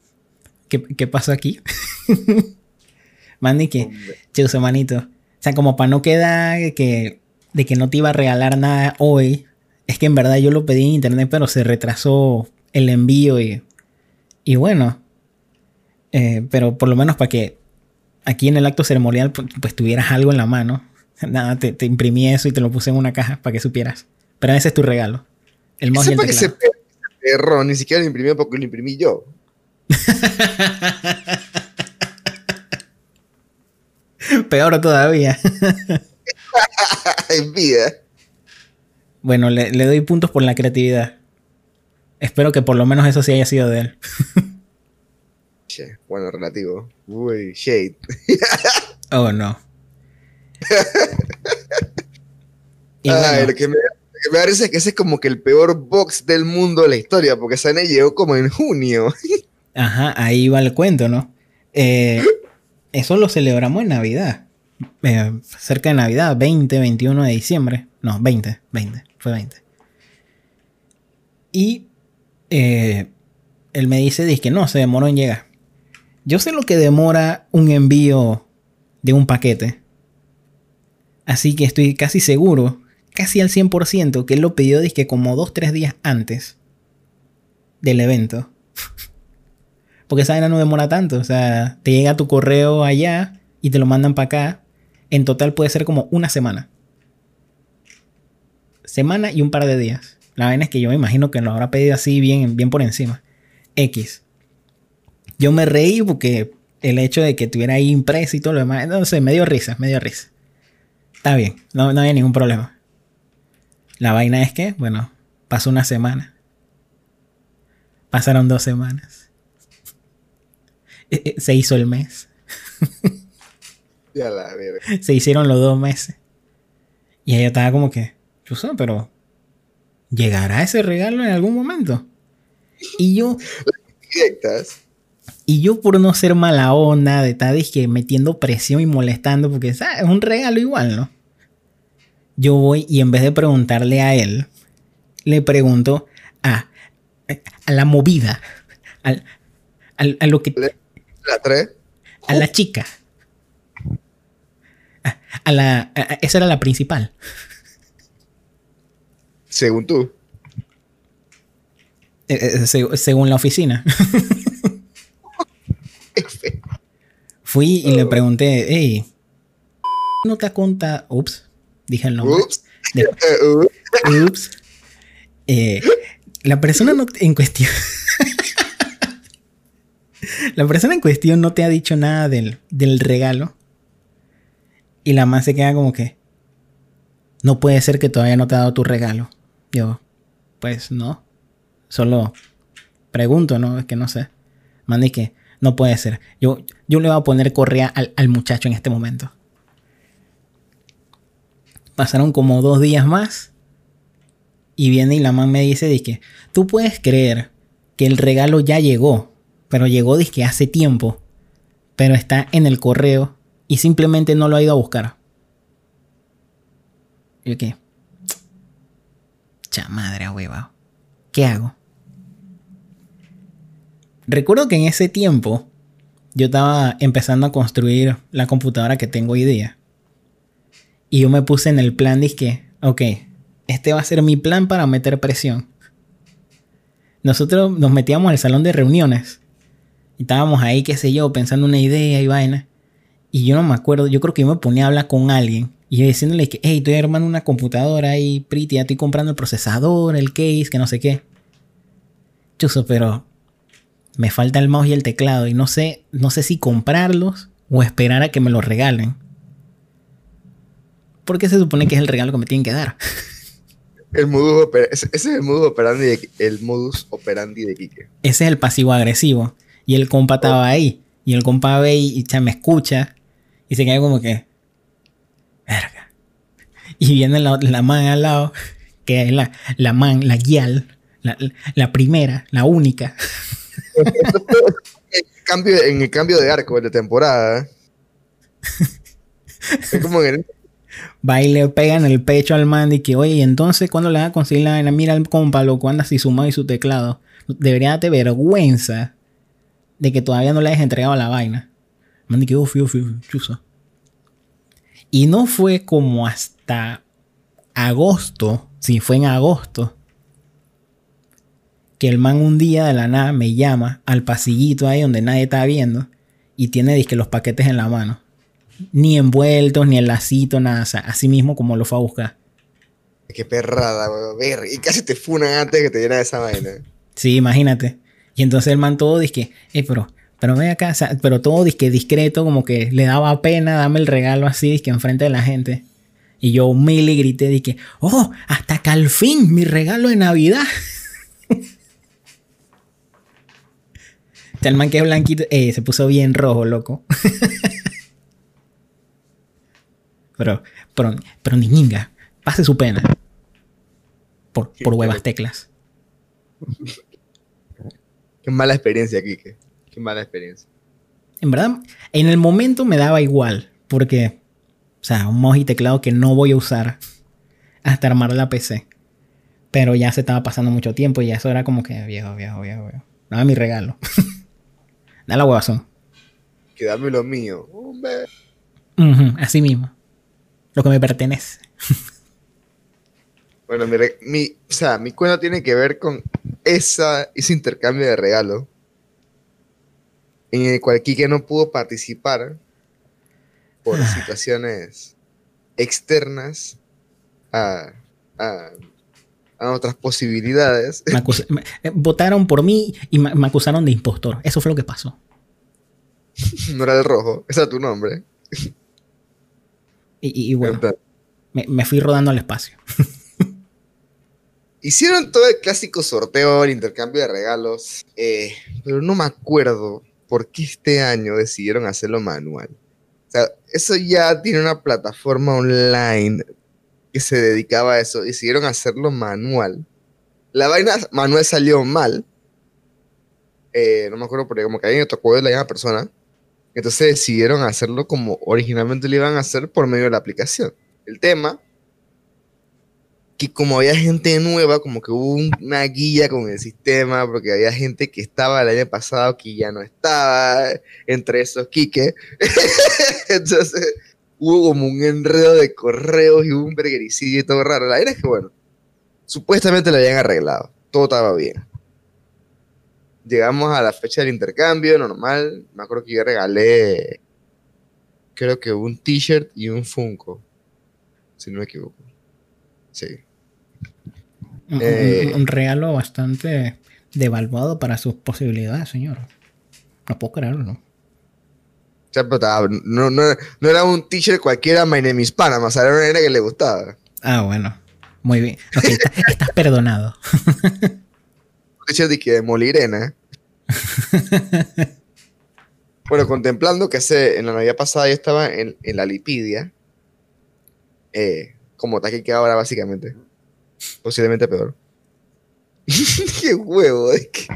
Speaker 1: qué, qué pasó aquí? Mandy que... Chuse, manito. O sea, como para no quedar que, de que no te iba a regalar nada hoy. Es que en verdad yo lo pedí en internet, pero se retrasó el envío y, y bueno. Eh, pero por lo menos para que aquí en el acto ceremonial pues, tuvieras algo en la mano. Nada, te, te imprimí eso y te lo puse en una caja para que supieras. Pero ese es tu regalo. El mouse y el
Speaker 2: Sepa que
Speaker 1: teclado.
Speaker 2: perro ni siquiera lo imprimió porque lo imprimí yo.
Speaker 1: Peor todavía.
Speaker 2: en vida.
Speaker 1: Bueno, le, le doy puntos por la creatividad. Espero que por lo menos eso sí haya sido de él.
Speaker 2: Che, bueno, relativo. Uy, shade.
Speaker 1: Oh, no. Y
Speaker 2: Ay,
Speaker 1: bueno,
Speaker 2: lo, que me, lo que me da risa es que ese es como que el peor box del mundo de la historia, porque Sane llegó como en junio.
Speaker 1: ajá, ahí va el cuento, ¿no? Eh, eso lo celebramos en Navidad. Eh, cerca de Navidad, 20, 21 de diciembre. No, 20, 20, fue 20. Y eh, él me dice, dice que no, se demoró en llegar. Yo sé lo que demora un envío de un paquete. Así que estoy casi seguro, casi al 100% que él lo pidió que como dos, tres días antes del evento. Porque esa vaina no demora tanto. O sea, te llega tu correo allá y te lo mandan para acá. En total puede ser como una semana. Semana y un par de días. La vaina es que yo me imagino que lo habrá pedido así bien, bien por encima. X. Yo me reí porque el hecho de que tuviera ahí impreso y todo lo demás, no sé, me dio risa, me dio risa. Está bien, no, no había ningún problema. La vaina es que, bueno, pasó una semana. Pasaron dos semanas. Se hizo el mes.
Speaker 2: Ya la
Speaker 1: Se hicieron los dos meses. Y ella estaba como que, chuzo, pero ¿llegará ese regalo en algún momento? Y yo. Y yo por no ser mala onda, de estar que metiendo presión y molestando, porque es un regalo igual, ¿no? Yo voy y en vez de preguntarle a él, le pregunto a, a la movida, a lo que...
Speaker 2: ¿La tres?
Speaker 1: A la chica. A, la... esa era la principal.
Speaker 2: Según tú.
Speaker 1: Eh, eh, según la oficina. Fui y le pregunté, hey, ¿no te contado? Ups, dije el nombre. Ups. ups. Eh, la persona en cuestión. La persona en cuestión no te ha dicho nada del, del regalo. Y la más se queda como que. No puede ser que todavía no te ha dado tu regalo. Yo, pues no. Solo pregunto, ¿no? Es que no sé. Mande que no puede ser. Yo, yo le voy a poner correa al, muchacho en este momento. Pasaron como dos días más. Y viene y la mamá me dice, que tú puedes creer que el regalo ya llegó. Pero llegó que hace tiempo. Pero está en el correo. Y simplemente no lo ha ido a buscar. ¿Y qué? Chamadre, hueva. ¿Qué hago? Recuerdo que en ese tiempo yo estaba empezando a construir la computadora que tengo hoy día. Y yo me puse en el plan que, ok, este va a ser mi plan para meter presión. Nosotros nos metíamos al salón de reuniones. Y estábamos ahí, qué sé yo, pensando una idea y vaina. Y yo no me acuerdo, yo creo que yo me ponía a hablar con alguien. Y yo diciéndole que, hey, estoy armando una computadora y pretty, ya estoy comprando el procesador, el case, que no sé qué. Chuso, pero me falta el mouse y el teclado y no sé, no sé si comprarlos o esperar a que me los regalen. Porque se supone que es el regalo que me tienen que dar.
Speaker 2: El modus ese es el modus operandi de, el modus operandi de Quique.
Speaker 1: Ese es el pasivo agresivo. Y el compa estaba ahí. Y el compa ve y, ya me escucha. Y se queda como que. Verga. Y viene la, la man al lado. Que es la, la man, la guial. La, la primera, la única.
Speaker 2: cambio, en el cambio de arco de temporada.
Speaker 1: es como que... Va y le pega en el pecho al man y que, oye, entonces cuando le va a conseguir la vaina, mira al compa, loco, anda así sumado y su teclado. Debería darte vergüenza de que todavía no le hayas entregado la vaina. Man, que, uf, uf, chuso. Y no fue como hasta agosto, si fue en agosto, que el man un día de la nada me llama al pasillito ahí donde nadie está viendo y tiene disque los paquetes en la mano. Ni envueltos, ni el lacito, nada. así mismo como lo fue a buscar.
Speaker 2: Qué perrada, ver. Y casi te funan antes de que te diera esa vaina.
Speaker 1: Sí, imagínate. Y entonces el man todo disque, eh, pero, pero ve acá, pero todo disque discreto, como que le daba pena dame el regalo así, disque enfrente de la gente. Y yo mil y grité, dije, oh, hasta que al fin mi regalo de Navidad. el man que es blanquito, eh, se puso bien rojo, loco. pero, pero, pero niñinga, pase su pena. Por, por huevas teclas.
Speaker 2: Qué mala experiencia, Kike. Qué mala experiencia.
Speaker 1: En verdad, en el momento me daba igual. Porque, o sea, un mouse y teclado que no voy a usar hasta armar la PC. Pero ya se estaba pasando mucho tiempo y ya eso era como que viejo, viejo, viejo, viejo. Nada, mi regalo. Da la huevazón.
Speaker 2: Que dame lo mío. Hombre.
Speaker 1: así mismo. Lo que me pertenece.
Speaker 2: Bueno, mi, mi, o sea, mi cuento tiene que ver con esa, ese intercambio de regalo en el cual Kike no pudo participar por
Speaker 1: Ah.
Speaker 2: situaciones externas a, a, a otras posibilidades.
Speaker 1: Me acus- me- eh, votaron por mí y me, me acusaron de impostor. Eso fue lo que pasó.
Speaker 2: no era el rojo, ese era tu nombre.
Speaker 1: Y, y- y bueno, me fui rodando al espacio.
Speaker 2: Hicieron todo el clásico sorteo, el intercambio de regalos, eh, pero no me acuerdo por qué este año decidieron hacerlo manual. O sea, eso ya tiene una plataforma online que se dedicaba a eso. Decidieron hacerlo manual. La vaina manual salió mal. Eh, no me acuerdo porque como que alguien tocó de la misma persona. Entonces decidieron hacerlo como originalmente lo iban a hacer por medio de la aplicación. El tema que como había gente nueva, como que hubo un- una guía con el sistema, porque había gente que estaba el año pasado que ya no estaba, entre esos Quique. Entonces hubo como un enredo de correos y un bergericidio y todo raro. La verdad es que, bueno, supuestamente lo habían arreglado, todo estaba bien. Llegamos a la fecha del intercambio, normal. Me acuerdo que yo regalé, creo que un t-shirt y un Funko, si no me equivoco. Sí.
Speaker 1: Un,
Speaker 2: Eh.
Speaker 1: un regalo bastante devaluado para sus posibilidades, señor. No puedo creerlo.
Speaker 2: O sea, pero estaba- no, no, no era un t-shirt cualquiera, My Name is Panama, o sea, era una nena que le gustaba.
Speaker 1: Ah, bueno. Muy bien. Está- estás perdonado.
Speaker 2: Un t-shirt de que Molirena. bueno, contemplando que hace, en la Navidad pasada yo estaba en, en la Lipidia, eh, como está que ahora básicamente, posiblemente peor. Qué huevo, es que...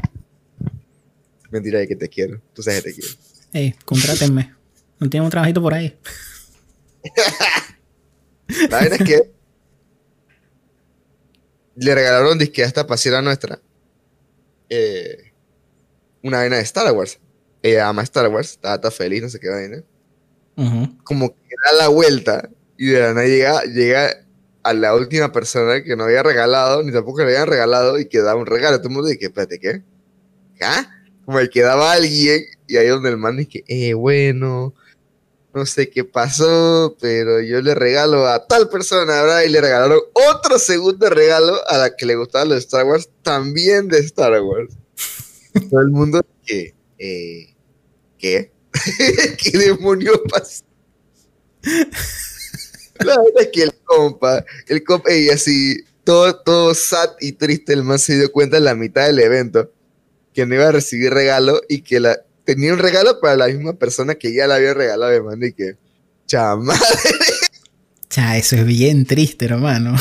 Speaker 2: Mentira de que te quiero, tú sabes que te quiero.
Speaker 1: Ey, contrátenme. ¿No tiene un trabajito por ahí?
Speaker 2: La verdad es que le regalaron disque a esta pasiera nuestra eh, una vaina de Star Wars. Ella ama Star Wars, estaba, está feliz, no sé qué vaina.
Speaker 1: Ujú.
Speaker 2: Como que da la vuelta y de la nada llega, llega a la última persona que no había regalado, ni tampoco le habían regalado y que da un regalo. Todo el mundo dice, espérate, ¿qué? ¿Ah? Como el que daba a alguien y ahí donde el man dice, eh, bueno, no sé qué pasó, pero yo le regalo a tal persona, ¿verdad? Y le regalaron otro segundo regalo a la que le gustaba los Star Wars, también de Star Wars. Todo el mundo que, eh, ¿qué? ¿Qué demonios pasó? La verdad es que el compa, el compa, y así, todo, todo sad y triste, el man se dio cuenta en la mitad del evento que no iba a recibir regalo y que la, tenía un regalo para la misma persona que ya le había regalado, hermano, y que, chama,
Speaker 1: Cha, eso es bien triste, hermano.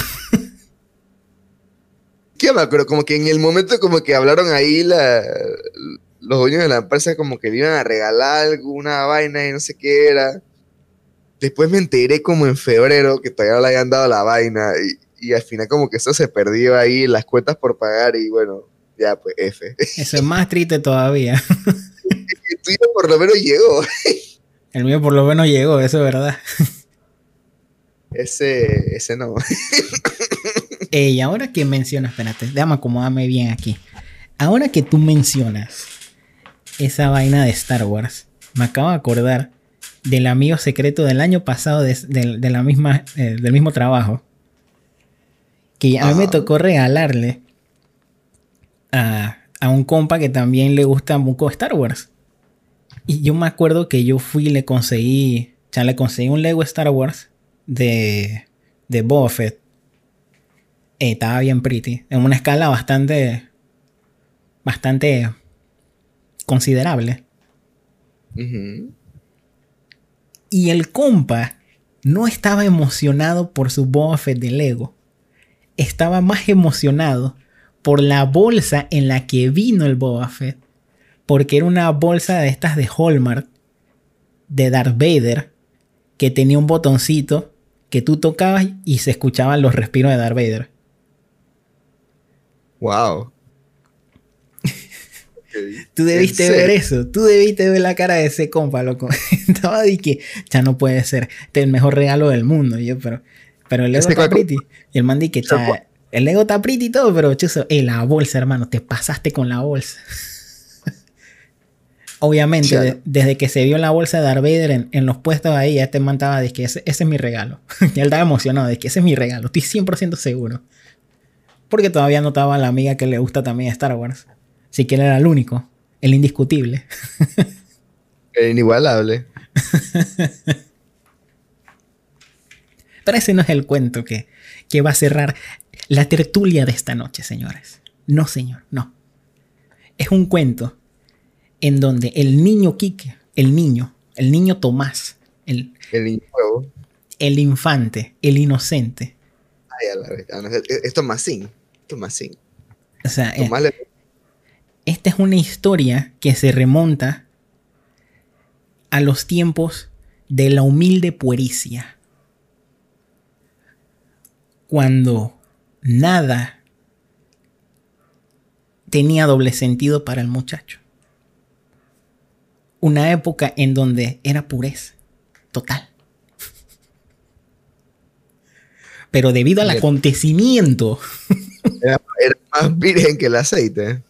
Speaker 2: ¿qué me acuerdo? Como que en el momento como que hablaron ahí la, los dueños de la empresa como que le iban a regalar alguna vaina y no sé qué era. Después me enteré como en febrero que todavía no le habían dado la vaina y, y al final como que eso se perdió ahí, las cuentas por pagar y bueno, ya pues F.
Speaker 1: Eso es más triste todavía.
Speaker 2: El tuyo por lo menos llegó.
Speaker 1: El mío por lo menos llegó, eso es verdad.
Speaker 2: Ese, ese no.
Speaker 1: Ey, ahora que mencionas, espérate, déjame acomodarme bien aquí. Ahora que tú mencionas esa vaina de Star Wars, me acabo de acordar del amigo secreto del año pasado de, de- de la misma, eh, del mismo trabajo. Que a mí me
Speaker 2: Ajá.
Speaker 1: tocó regalarle a, a un compa que también le gusta mucho Star Wars. Y yo me acuerdo que yo fui y le conseguí, o sea, le conseguí un Lego Star Wars de, de Boba Fett. Eh, estaba bien pretty. En una escala bastante. Bastante. considerable. Y el compa no estaba emocionado por su Boba Fett de Lego. Estaba más emocionado por la bolsa en la que vino el Boba Fett. Porque era una bolsa de estas de Hallmark. De Darth Vader. Que tenía un botoncito que tú tocabas y se escuchaban los respiros de Darth Vader.
Speaker 2: Wow.
Speaker 1: Tú debiste
Speaker 2: ¿En
Speaker 1: ver eso. Tú debiste ver la cara de ese compa, loco. Estaba de que ya no puede ser. Este es el mejor regalo del mundo. Y yo, pero, pero el Lego
Speaker 2: ¿Ese
Speaker 1: está pretty. Y el man di que. El Lego está pretty y todo, pero chuzo, eh, la bolsa, hermano, te pasaste con la bolsa. Obviamente, de- desde que se vio la bolsa de Darth Vader en, en los puestos ahí, ya este man estaba de que ese, ese es mi regalo. ya él estaba emocionado de que ese es mi regalo, estoy 100% seguro. Porque todavía no estaba la amiga que le gusta también Star Wars. Así que él era el único, el indiscutible.
Speaker 2: El inigualable.
Speaker 1: Pero ese no es el cuento que, que va a cerrar la tertulia de esta noche, señores. No, señor, no. Es un cuento en donde el niño Quique, el niño, el niño Tomás, el,
Speaker 2: El
Speaker 1: infante, el inocente.
Speaker 2: Ay, a la vez. Es- es Tomasín. Tomasín.
Speaker 1: O sea, eh,
Speaker 2: Tomás le-
Speaker 1: esta es una historia que se remonta a los tiempos de la humilde puericia. Cuando nada tenía doble sentido para el muchacho. Una época en donde era pureza total. Pero debido al acontecimiento
Speaker 2: era, era más virgen que el aceite.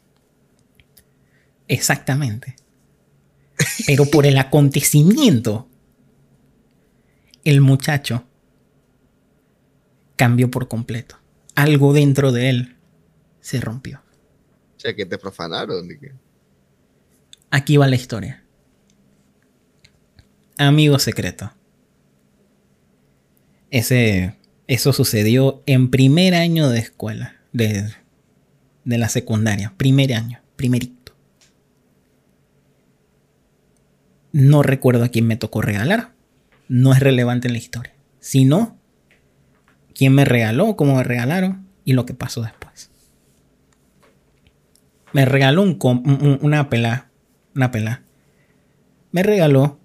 Speaker 1: Exactamente. Pero por el acontecimiento, el muchacho cambió por completo. Algo dentro de él se rompió.
Speaker 2: O sea, que te profanaron.
Speaker 1: Aquí va la historia. Amigo secreto. Ese, eso sucedió en primer año de escuela, de, de la secundaria. Primer año, primerito. No recuerdo a quién me tocó regalar. No es relevante en la historia. Sino quién me regaló, cómo me regalaron y lo que pasó después. Me regaló un una pela. Una pela. Me regaló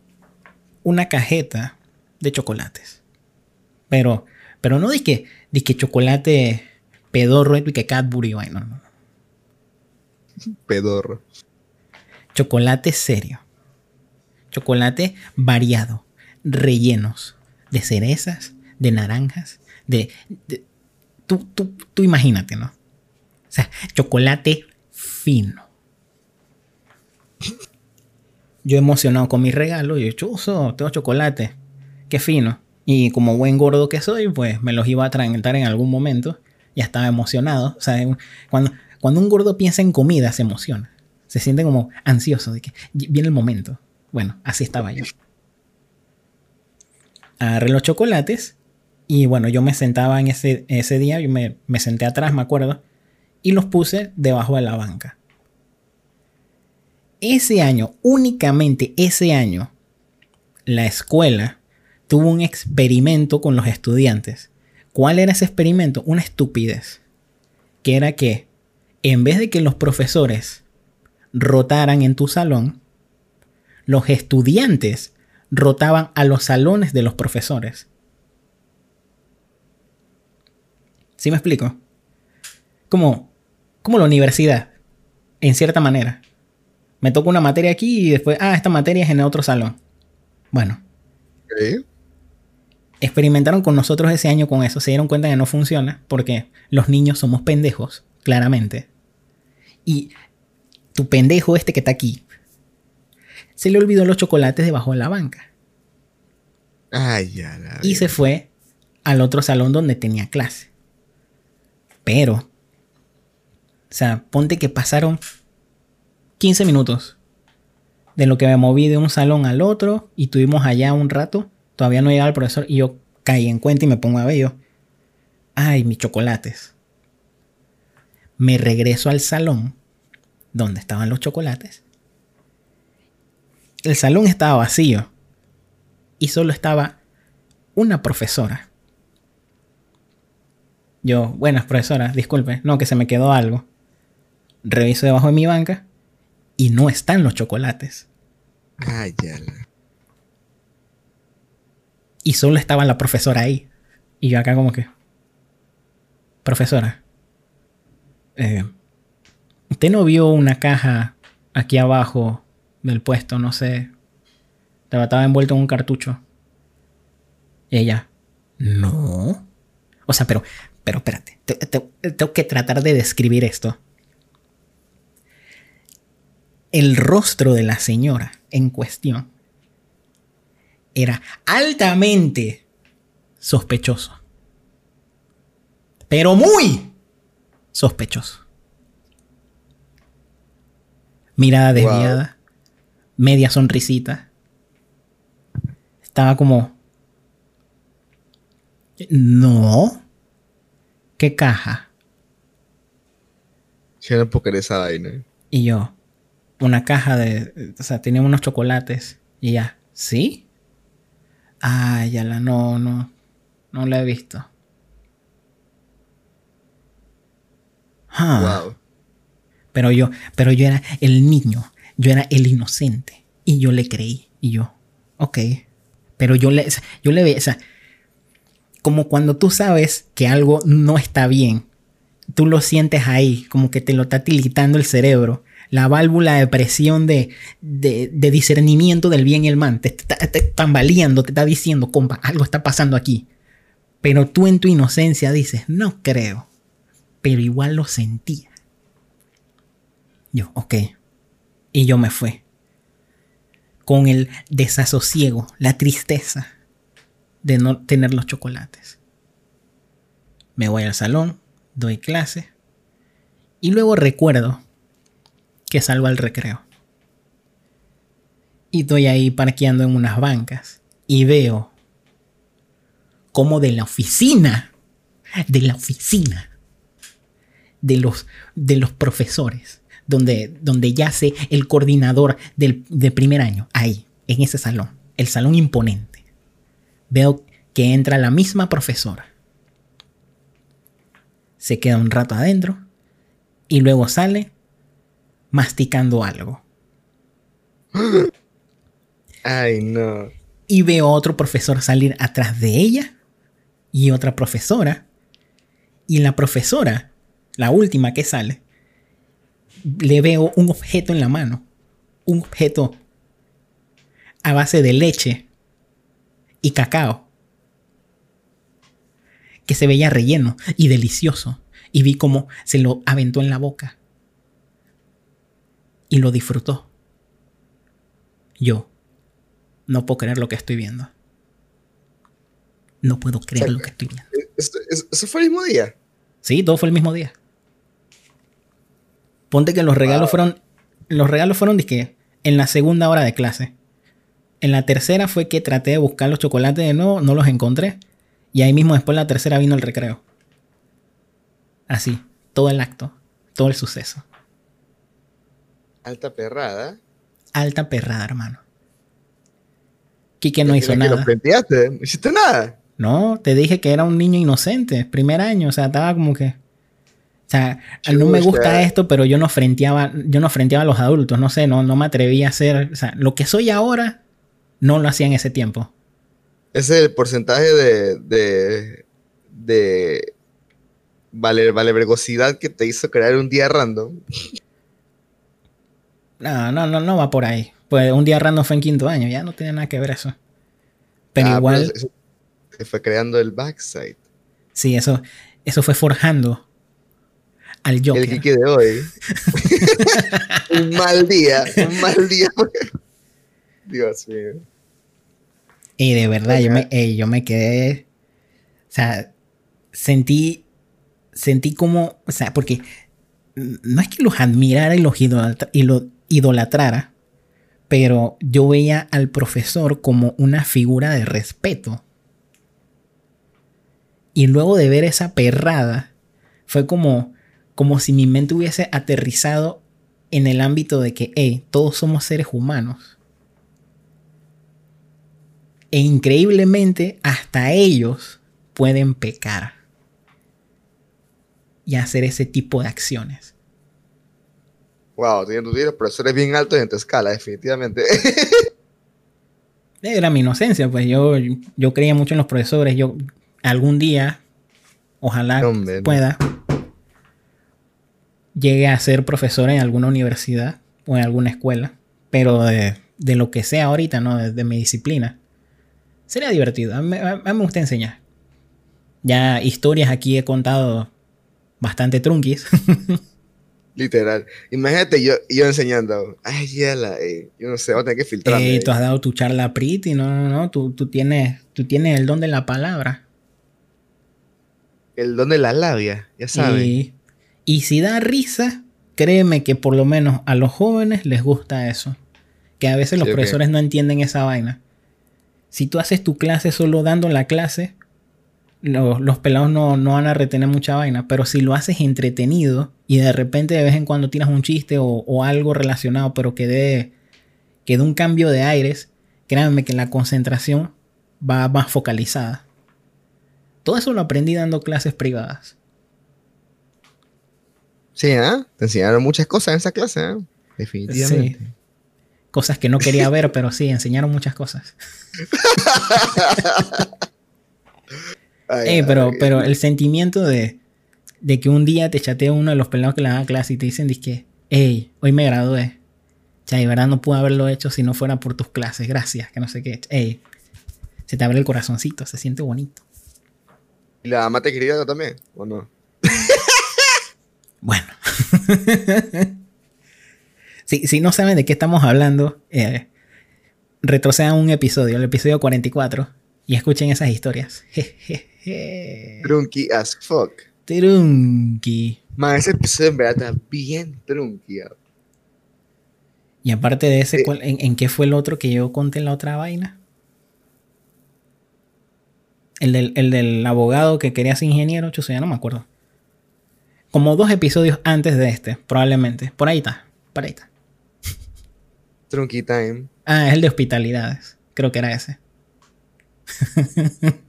Speaker 1: una cajeta de chocolates. Pero, pero no dije que chocolate pedorro y que Cadbury, ay, no, no, no.
Speaker 2: Pedorro.
Speaker 1: Chocolate serio. Chocolate variado. Rellenos. De cerezas, de naranjas, de... tú, tú, tú imagínate, ¿no? O sea, chocolate fino. Yo emocionado con mi regalo, yo chuzo, tengo chocolate. Qué fino. Y como buen gordo que soy, pues me los iba a atragantar en algún momento. Ya estaba emocionado. O sea, cuando, cuando un gordo piensa en comida, se emociona. Se siente como ansioso de que viene el momento. Bueno, así estaba yo. Agarré los chocolates y bueno, yo me sentaba en ese, ese día, yo me, me senté atrás, me acuerdo, y los puse debajo de la banca. Ese año, únicamente ese año, la escuela tuvo un experimento con los estudiantes. ¿Cuál era ese experimento? Una estupidez. Que era que, en vez de que los profesores rotaran en tu salón, los estudiantes rotaban a los salones de los profesores. ¿Sí me explico? Como, como la universidad, en cierta manera. Me toca una materia aquí y después, ah, esta materia es en el otro salón. Bueno,
Speaker 2: Ok.
Speaker 1: experimentaron con nosotros ese año con eso, se dieron cuenta que no funciona porque los niños somos pendejos, claramente. Y tu pendejo este que está aquí, se le olvidó los chocolates debajo de la banca
Speaker 2: Ay, ya la
Speaker 1: y se fue al otro salón donde tenía clase. Pero, o sea, ponte que pasaron 15 minutos de lo que me moví de un salón al otro y tuvimos allá un rato. Todavía no llegaba el profesor y yo caí en cuenta y me pongo a ver yo. Ay, mis chocolates. Me regreso al salón donde estaban los chocolates. El salón estaba vacío y solo estaba una profesora. Yo, buenas profesora, disculpe, no, que se me quedó algo. Reviso debajo de mi banca y no están los chocolates.
Speaker 2: Ay,
Speaker 1: Y solo estaba la profesora ahí. Y yo acá como que... Profesora. eh, ¿Usted no vio una caja aquí abajo del puesto? No sé. Estaba envuelto en un cartucho. Y ella... No. O sea, pero... Pero espérate, tengo que tratar de describir esto. El rostro de la señora en cuestión era altamente sospechoso. Pero muy sospechoso. Mirada desviada, media sonrisita. Estaba como... No. ¿Qué caja?
Speaker 2: Yo no esa vaina.
Speaker 1: Y yo, una caja de... O sea, tenía unos chocolates. Y ya, ¿sí? Ah, ya la no, no. No la he visto. Wow. Pero yo, pero yo era el niño, yo era el inocente y yo le creí y yo, ok. Pero yo le, yo le veía, o sea, como cuando tú sabes que algo no está bien, tú lo sientes ahí, como que te lo está tilitando el cerebro. La válvula de presión de, de, discernimiento del bien y el mal te está tambaleando, te está diciendo, compa, algo está pasando aquí. Pero tú en tu inocencia dices, no creo. Pero igual lo sentía. Yo, ok. Y yo me fui. Con el desasosiego, la tristeza de no tener los chocolates. Me voy al salón, doy clase. Y luego recuerdo que salgo al recreo. Y estoy ahí parqueando en unas bancas. Y veo como de la oficina, de la oficina, de los, de los profesores, donde, donde yace el coordinador del, del primer año, ahí, en ese salón, el salón imponente. Veo que entra la misma profesora. Se queda un rato adentro y luego sale masticando algo.
Speaker 2: Ay, no.
Speaker 1: Y veo a otro profesor salir atrás de ella y otra profesora. Y la profesora, la última que sale, le veo un objeto en la mano. Un objeto a base de leche y cacao. Que se veía relleno y delicioso. Y vi cómo se lo aventó en la boca. Y lo disfrutó. Yo no puedo creer lo que estoy viendo. No puedo creer lo que estoy viendo.
Speaker 2: ¿Eso fue el mismo día?
Speaker 1: Sí, todo fue el mismo día. Ponte que los regalos fueron. Los regalos fueron de que en la segunda hora de clase. En la tercera fue que traté de buscar los chocolates de nuevo, no los encontré. Y ahí mismo después la tercera vino el recreo. Así, todo el acto, todo el suceso.
Speaker 2: Alta perrada.
Speaker 1: Alta perrada, hermano. Quique no hizo nada.
Speaker 2: ¿No hiciste nada?
Speaker 1: No, te dije que era un niño inocente, primer año, o sea, estaba como que... O sea, no me gusta esto, pero yo no frenteaba, yo no frenteaba a los adultos, no sé, no, no me atreví a hacer, o sea, lo que soy ahora, no lo hacía en ese tiempo.
Speaker 2: Ese es el porcentaje de, de, de vale, que te hizo crear un día random.
Speaker 1: No, no, no, no va por ahí. Pues un día random fue en quinto año, ya no tiene nada que ver eso. Pero ah, igual
Speaker 2: fue creando el backside.
Speaker 1: Sí, eso, eso fue forjando al Joker.
Speaker 2: El Kiki de hoy. un mal día, un mal día. Dios mío.
Speaker 1: Y de verdad, yo, me, yo me quedé. O sea, sentí. Sentí como. O sea, porque no es que los admirara y los y lo idolatrara, pero yo veía al profesor como una figura de respeto. Y luego de ver esa perrada, fue como, como si mi mente hubiese aterrizado en el ámbito de que, hey, todos somos seres humanos. E increíblemente, hasta ellos pueden pecar y hacer ese tipo de acciones.
Speaker 2: Wow, teniendo los profesores bien altos en tu escala, definitivamente.
Speaker 1: Era mi inocencia, pues yo, yo creía mucho en los profesores. Yo, algún día, ojalá pueda, llegue a ser profesor en alguna universidad o en alguna escuela, pero de, lo que sea ahorita, ¿no? De, mi disciplina. Sería divertido. A mí, me gusta enseñar. Ya historias aquí he contado bastante trunquis.
Speaker 2: Literal. Imagínate yo, yo enseñando. Ay, ya la, eh, yo no sé, voy a tener que filtrar.
Speaker 1: Eh, tú has dado tu charla pretty, no, no, no. Tú, tú, tienes, tú tienes el don de la palabra.
Speaker 2: El don de la labia, ya sabes.
Speaker 1: Y, y si da risa, créeme que por lo menos a los jóvenes les gusta eso. Que a veces los
Speaker 2: Sí,
Speaker 1: profesores no entienden esa vaina. Si tú haces tu clase solo dando la clase, los, los pelados no, no van a retener mucha vaina. Pero si lo haces entretenido y de repente de vez en cuando tiras un chiste o, o algo relacionado, pero que dé, que un cambio de aires, créanme que la concentración va más focalizada. Todo eso lo aprendí dando clases privadas.
Speaker 2: Sí, ¿ah? Te enseñaron muchas cosas en esa clase, ¿ah? Definitivamente.
Speaker 1: Sí. Cosas que no quería ver, pero sí, enseñaron muchas cosas. Eh, pero, pero el sentimiento de, de que un día te chatea uno de los pelados que le da clase y te dicen, que, hey, hoy me gradué. Chay, verdad no pude haberlo hecho si no fuera por tus clases. Gracias, que no sé qué. Ey, se te abre el corazoncito, se siente bonito.
Speaker 2: ¿Y la mamá te quería también? ¿O no?
Speaker 1: Bueno. si, si no saben de qué estamos hablando, eh, retrocedan un episodio, el episodio 44, y escuchen esas historias.
Speaker 2: Trunky as fuck.
Speaker 1: Trunky.
Speaker 2: Man, ese episodio en verdad está bien trunky.
Speaker 1: Y aparte de ese,
Speaker 2: Sí.
Speaker 1: ¿cuál- en, en qué fue el otro que yo conté en la otra vaina? El del, el del abogado que quería ser ingeniero, chuzo, ya no me acuerdo. Como dos episodios antes de este, probablemente. Por ahí está, por ahí está.
Speaker 2: Trunky time.
Speaker 1: Ah, es el de hospitalidades. Creo que era ese.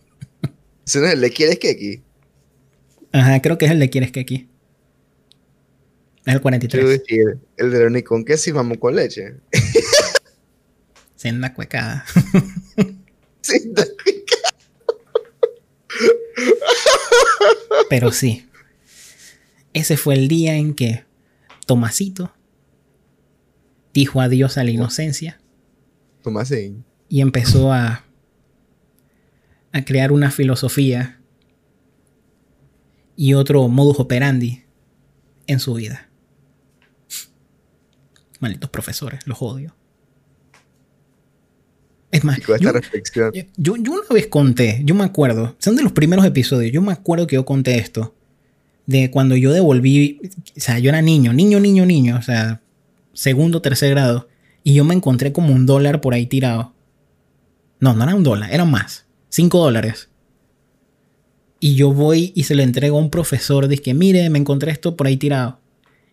Speaker 2: Ese no es el de quieres que aquí.
Speaker 1: Ajá, creo que es el de Quieres que aquí. Es el
Speaker 2: Quiero
Speaker 1: 43.
Speaker 2: decir, el de la con queso y mamón con leche.
Speaker 1: Senda cuecada.
Speaker 2: Sí,
Speaker 1: Pero sí. Ese fue el día en que Tomasito dijo adiós a la inocencia
Speaker 2: Tomasín.
Speaker 1: y empezó a, a crear una filosofía y otro modus operandi en su vida. Malditos profesores, los odio. Es más, yo, yo, yo una vez conté, yo me acuerdo, son de los primeros episodios, yo me acuerdo que yo conté esto, de cuando yo devolví, o sea, yo era niño, niño, niño, niño, o sea, segundo, tercer grado, y yo me encontré como un dólar por ahí tirado. No, no era un dólar, era más, cinco dólares. Y yo voy y se lo entrego a un profesor, que mire, me encontré esto por ahí tirado.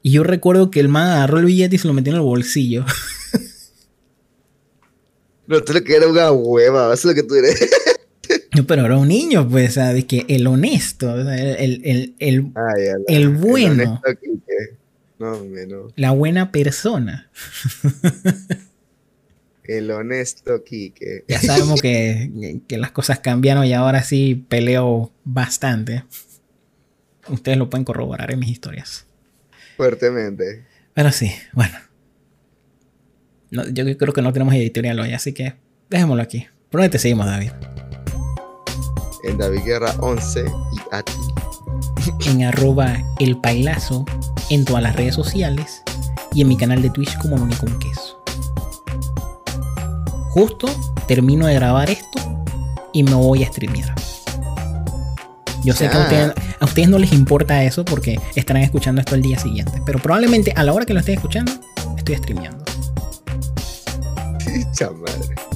Speaker 1: Y yo recuerdo que el man agarró el billete y se lo metió en el bolsillo.
Speaker 2: No, tú lo que era una hueva, eso es lo que tú eres.
Speaker 1: No, Pero era un niño, pues, de que el honesto, el, el- el-
Speaker 2: Ay, ala,
Speaker 1: El bueno.
Speaker 2: No, no.
Speaker 1: la buena persona.
Speaker 2: El honesto Quique.
Speaker 1: Ya sabemos que, que las cosas cambiaron y ahora sí peleo bastante. Ustedes lo pueden corroborar en mis historias.
Speaker 2: Fuertemente.
Speaker 1: Pero sí, bueno. No, yo creo que no tenemos editorial hoy, así que dejémoslo aquí. ¿Por dónde te seguimos, David?
Speaker 2: En David Guerra 11 y a ti.
Speaker 1: En arroba el pailazo en todas las redes sociales y en mi canal de Twitch como Noni con queso. Justo termino de grabar esto y me voy a streamear. Yo sé que a ustedes, a ustedes no les importa eso porque estarán escuchando esto el día siguiente. Pero probablemente a la hora que lo estén escuchando, estoy streameando.
Speaker 2: Chamadre.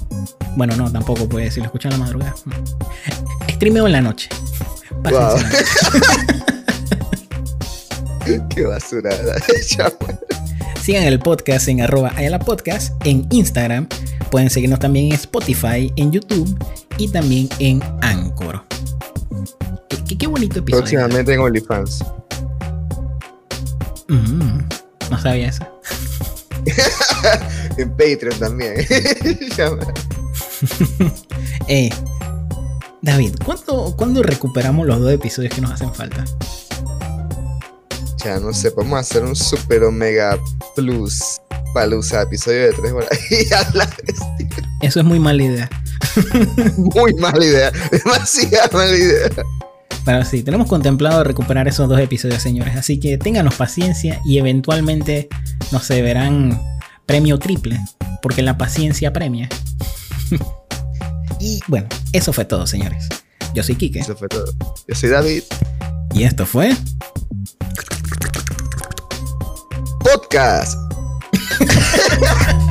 Speaker 1: Bueno, no, tampoco puede decir, lo escuchan a la madrugada. Streameo en la noche.
Speaker 2: Wow. Qué basura. Chamadre.
Speaker 1: Sigan el podcast en arroba Ayala podcast en Instagram. Pueden seguirnos también en Spotify, en YouTube y también en Anchor. Qué, qué- qué bonito episodio.
Speaker 2: Próximamente en OnlyFans.
Speaker 1: Mm, no sabía eso.
Speaker 2: En Patreon también.
Speaker 1: Eh, David, ¿cuándo, ¿cuándo recuperamos los dos episodios que nos hacen falta?
Speaker 2: Ya no sé, podemos hacer un super omega plus palusa episodio de 3 horas y hablar de esto.
Speaker 1: Eso es muy mala idea.
Speaker 2: Muy mala idea, demasiada mala idea.
Speaker 1: Pero sí, tenemos contemplado recuperar esos dos episodios, señores. Así que ténganos paciencia y eventualmente nos se verán premio triple. Porque la paciencia premia. y bueno, eso fue todo, señores. Yo soy Kike.
Speaker 2: Eso fue todo. Yo soy David.
Speaker 1: Y esto fue.
Speaker 2: Podcast.